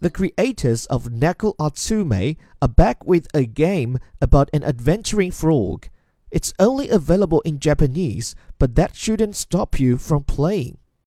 The creators of Neko Atsume are back with a game about an adventuring frog. It's only available in Japanese, but that shouldn't stop you from playing.